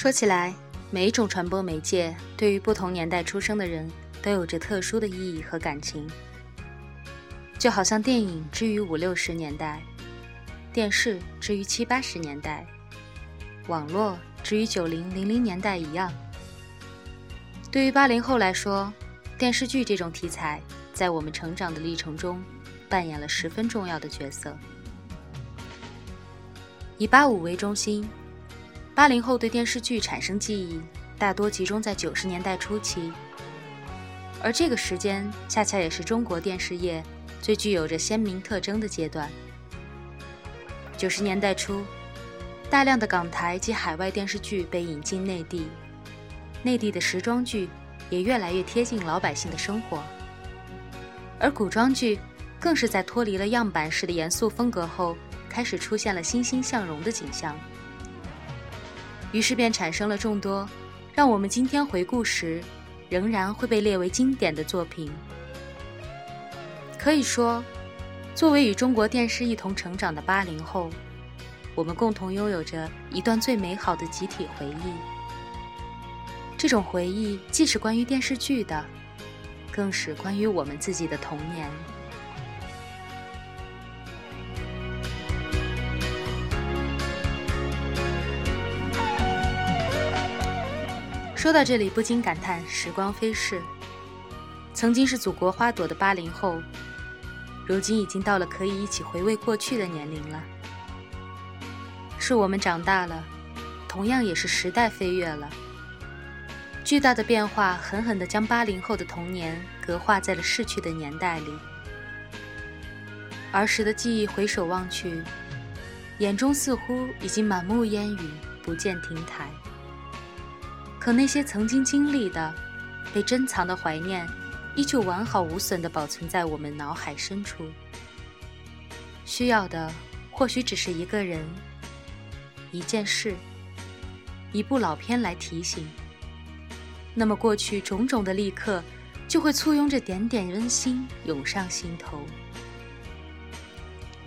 说起来，每一种传播媒介对于不同年代出生的人都有着特殊的意义和感情。就好像电影之于五六十年代，电视之于七八十年代，网络之于九零零零年代一样。对于八零后来说，电视剧这种题材在我们成长的历程中扮演了十分重要的角色。以八五为中心。八零后对电视剧产生记忆，大多集中在九十年代初期，而这个时间恰恰也是中国电视业最具有着鲜明特征的阶段。九十年代初，大量的港台及海外电视剧被引进内地，内地的时装剧也越来越贴近老百姓的生活，而古装剧更是在脱离了样板式的严肃风格后，开始出现了欣欣向荣的景象。于是便产生了众多，让我们今天回顾时，仍然会被列为经典的作品。可以说，作为与中国电视一同成长的八零后，我们共同拥有着一段最美好的集体回忆。这种回忆既是关于电视剧的，更是关于我们自己的童年。说到这里，不禁感叹时光飞逝。曾经是祖国花朵的八零后，如今已经到了可以一起回味过去的年龄了。是我们长大了，同样也是时代飞跃了。巨大的变化狠狠地将八零后的童年隔化在了逝去的年代里。儿时的记忆回首望去，眼中似乎已经满目烟雨，不见亭台。可那些曾经经历的、被珍藏的怀念，依旧完好无损地保存在我们脑海深处。需要的或许只是一个人、一件事、一部老片来提醒。那么过去种种的立刻，就会簇拥着点点温馨涌上心头。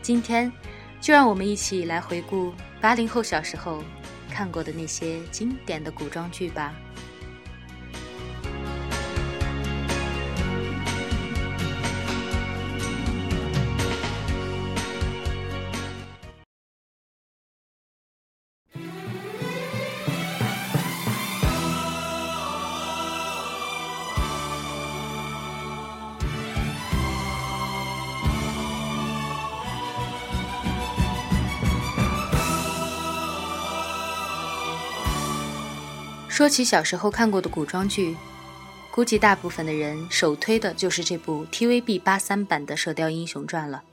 今天，就让我们一起来回顾八零后小时候。看过的那些经典的古装剧吧。说起小时候看过的古装剧，估计大部分的人首推的就是这部 TVB 八三版的《射雕英雄传》了。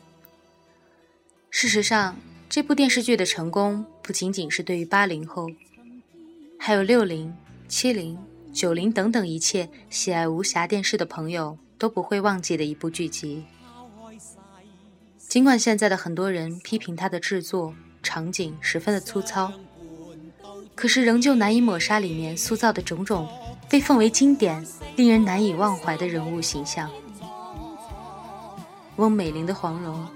事实上，这部电视剧的成功不仅仅是对于八零后，还有六零、七零、九零等等一切喜爱武侠电视的朋友都不会忘记的一部剧集。尽管现在的很多人批评它的制作场景十分的粗糙。可是仍旧难以抹杀里面塑造的种种被奉为经典、令人难以忘怀的人物形象。翁美玲的黄蓉，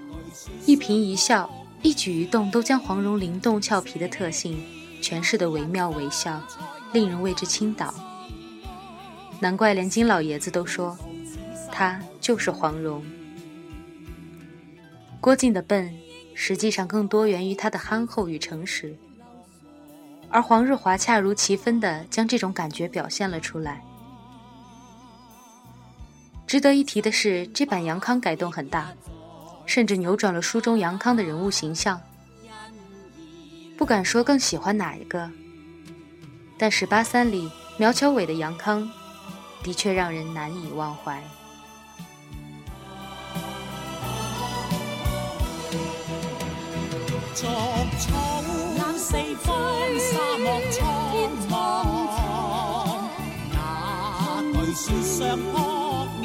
一颦一笑、一举一动都将黄蓉灵动俏皮的特性诠释得惟妙惟肖，令人为之倾倒。难怪连金老爷子都说，她就是黄蓉。郭靖的笨，实际上更多源于他的憨厚与诚实。而黄日华恰如其分地将这种感觉表现了出来。值得一提的是，这版杨康改动很大，甚至扭转了书中杨康的人物形象。不敢说更喜欢哪一个，但是八三里苗侨伟的杨康，的确让人难以忘怀。四方沙漠苍茫，哪惧雪霜扑面，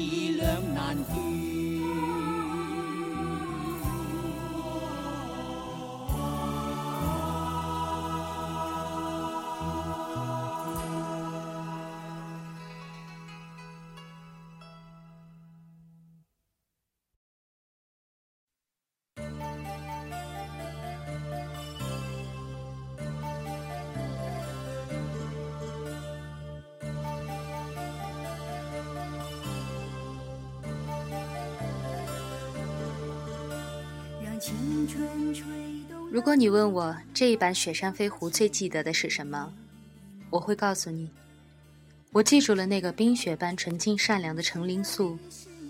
如果你问我这一版《雪山飞狐》最记得的是什么，我会告诉你，我记住了那个冰雪般纯净善良的程灵素，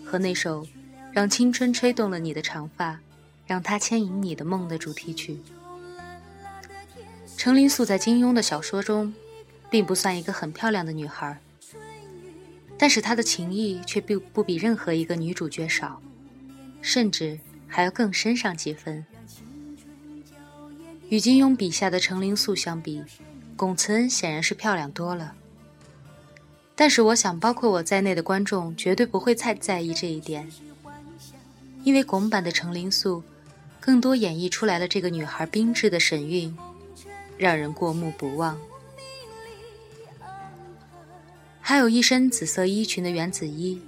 和那首让青春吹动了你的长发，让它牵引你的梦的主题曲。程灵素在金庸的小说中，并不算一个很漂亮的女孩，但是她的情谊却不不比任何一个女主角少，甚至。还要更深上几分。与金庸笔下的程灵素相比，龚慈恩显然是漂亮多了。但是，我想，包括我在内的观众绝对不会太在意这一点，因为龚版的程灵素，更多演绎出来了这个女孩冰质的神韵，让人过目不忘。还有一身紫色衣裙的袁子衣，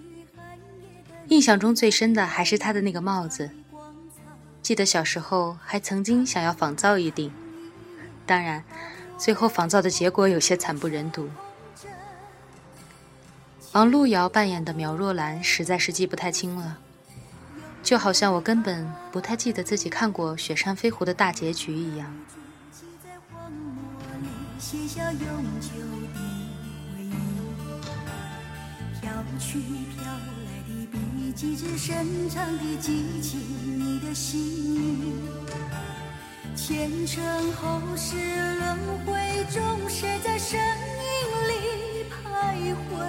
印象中最深的还是她的那个帽子。记得小时候还曾经想要仿造一顶，当然，最后仿造的结果有些惨不忍睹。王璐瑶扮演的苗若兰实在是记不太清了，就好像我根本不太记得自己看过《雪山飞狐》的大结局一样。飘去飘几只深长的激情，你的心语，前尘后世轮回中，谁在声音里徘徊？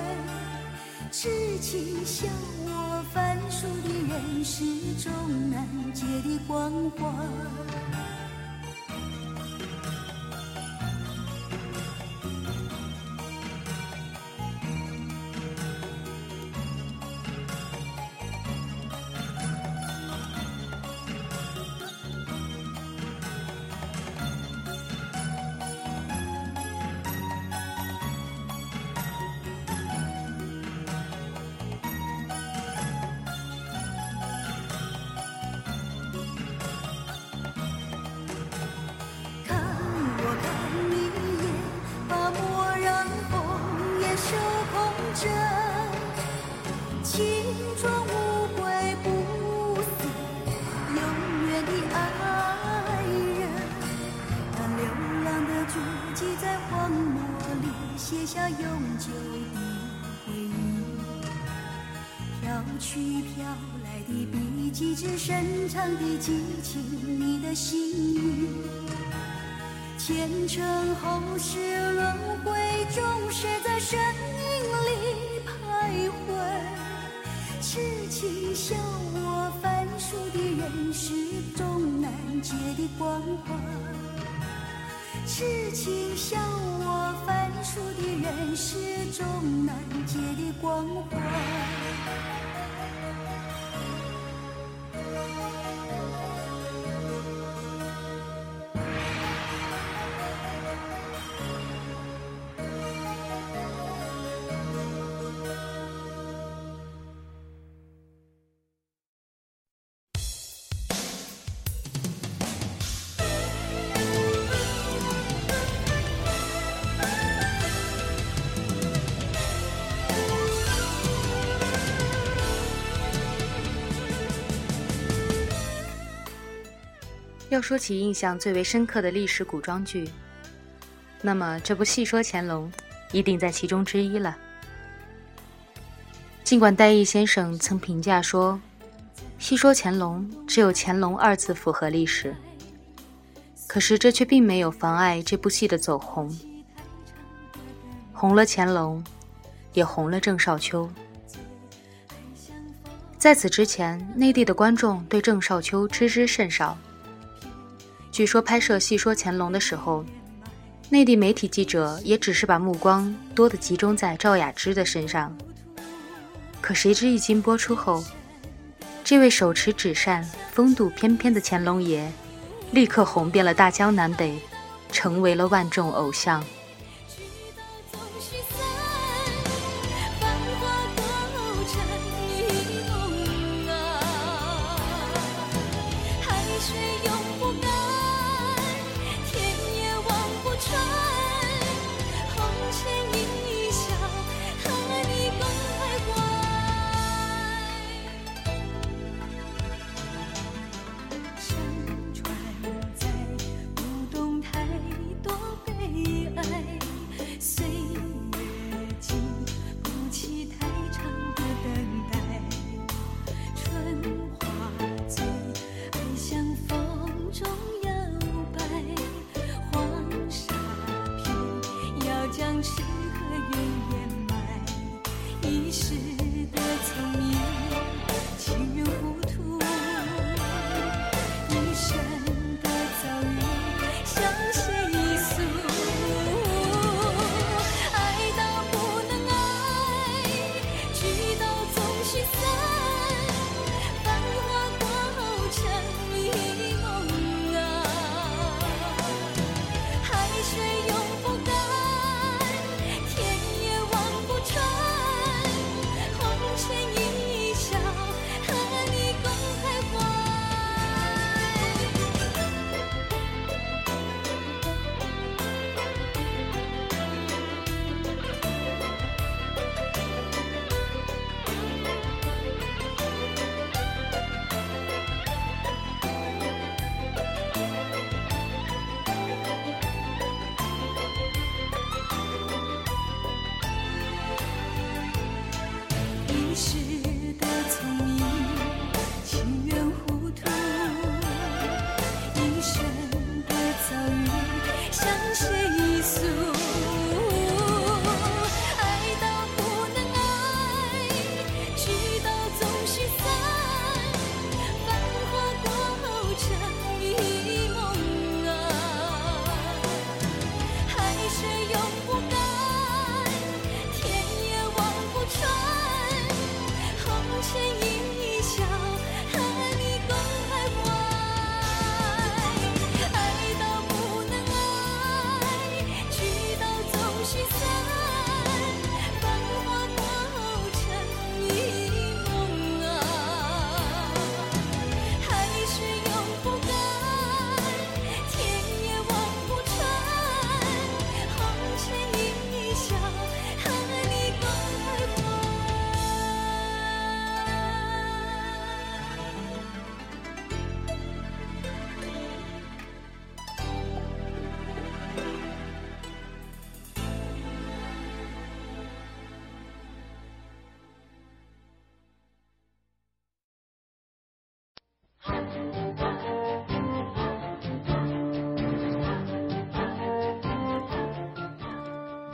痴情笑我凡俗的人世中难解的关怀。深长的激情，你的心语，前尘后世轮回中，谁在身影里徘徊？痴情笑我凡俗的人世中难解的关怀，痴情笑我凡俗的人世中难解的关怀。要说起印象最为深刻的历史古装剧，那么这部《戏说乾隆》一定在其中之一了。尽管戴毅先生曾评价说，《戏说乾隆》只有“乾隆”二字符合历史，可是这却并没有妨碍这部戏的走红。红了乾隆，也红了郑少秋。在此之前，内地的观众对郑少秋知之甚少。据说拍摄《戏说乾隆》的时候，内地媒体记者也只是把目光多的集中在赵雅芝的身上。可谁知一经播出后，这位手持纸扇、风度翩翩的乾隆爷，立刻红遍了大江南北，成为了万众偶像。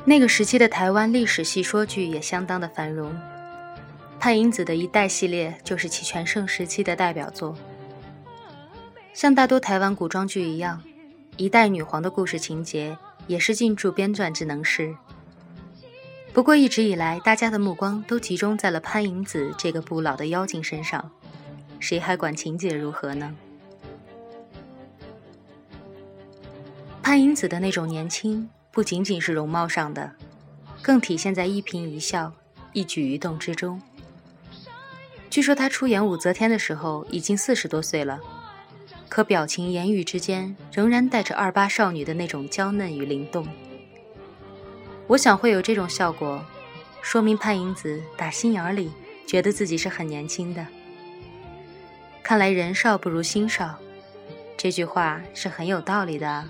那个时期的台湾历史戏说剧也相当的繁荣，潘迎紫的一代系列就是其全盛时期的代表作。像大多台湾古装剧一样，一代女皇的故事情节也是进驻编撰之能事。不过一直以来，大家的目光都集中在了潘迎紫这个不老的妖精身上，谁还管情节如何呢？潘迎紫的那种年轻。不仅仅是容貌上的，更体现在一颦一笑、一举一动之中。据说她出演武则天的时候已经四十多岁了，可表情言语之间仍然带着二八少女的那种娇嫩与灵动。我想会有这种效果，说明潘迎紫打心眼里觉得自己是很年轻的。看来人少不如心少，这句话是很有道理的。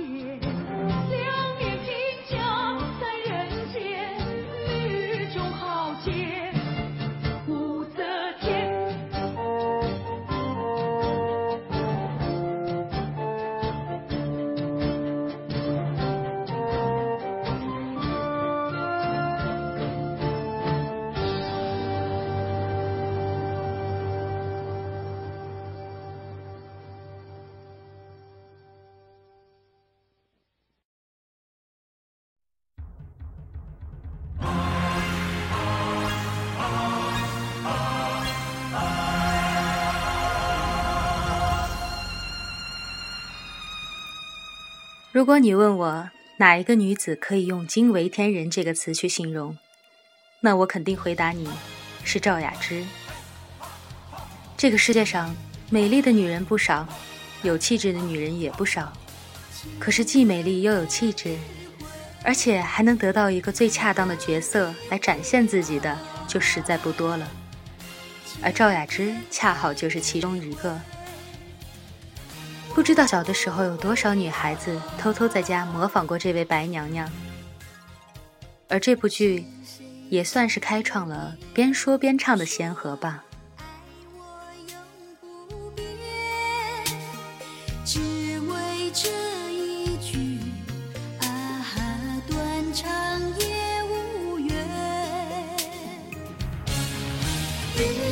예 如果你问我哪一个女子可以用“惊为天人”这个词去形容，那我肯定回答你，是赵雅芝。这个世界上美丽的女人不少，有气质的女人也不少，可是既美丽又有气质，而且还能得到一个最恰当的角色来展现自己的，就实在不多了。而赵雅芝恰好就是其中一个。不知道小的时候有多少女孩子偷偷在家模仿过这位白娘娘，而这部剧也算是开创了边说边唱的先河吧。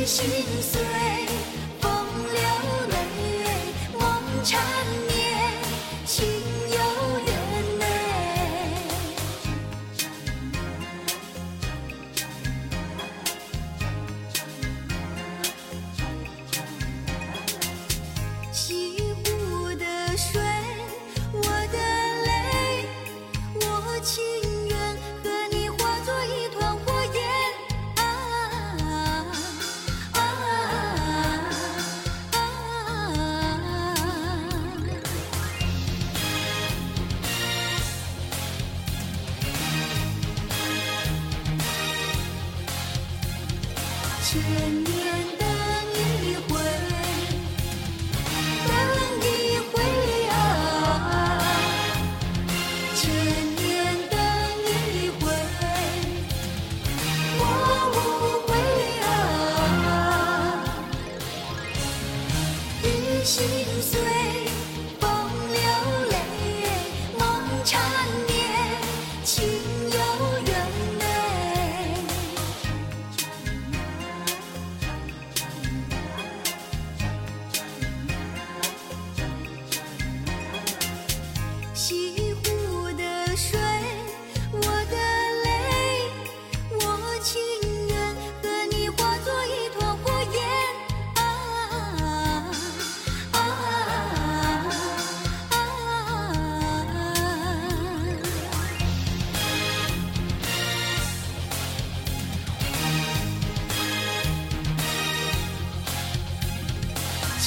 心碎。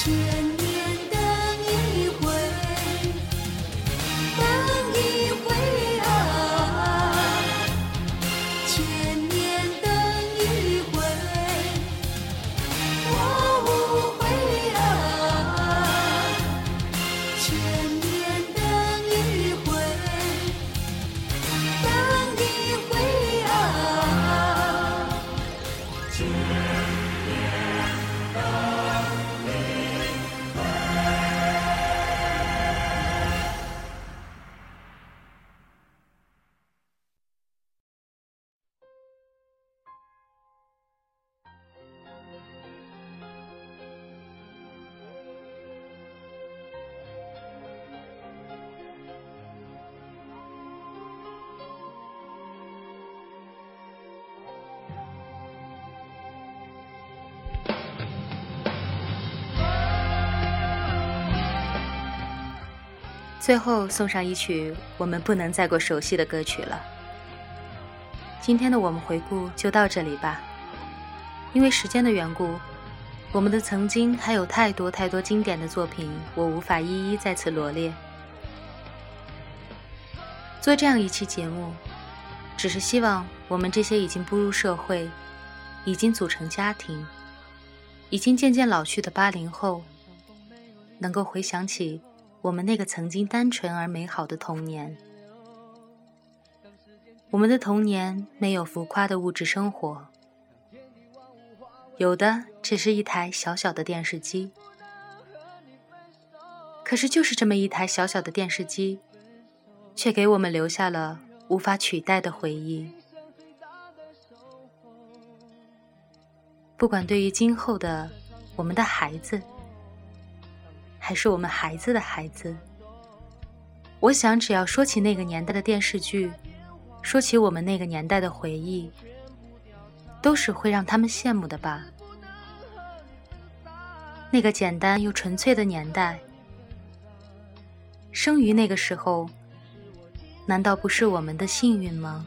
却。最后送上一曲我们不能再过熟悉的歌曲了。今天的我们回顾就到这里吧，因为时间的缘故，我们的曾经还有太多太多经典的作品，我无法一一在此罗列。做这样一期节目，只是希望我们这些已经步入社会、已经组成家庭、已经渐渐老去的八零后，能够回想起。我们那个曾经单纯而美好的童年，我们的童年没有浮夸的物质生活，有的只是一台小小的电视机。可是，就是这么一台小小的电视机，却给我们留下了无法取代的回忆。不管对于今后的我们的孩子。还是我们孩子的孩子。我想，只要说起那个年代的电视剧，说起我们那个年代的回忆，都是会让他们羡慕的吧。那个简单又纯粹的年代，生于那个时候，难道不是我们的幸运吗？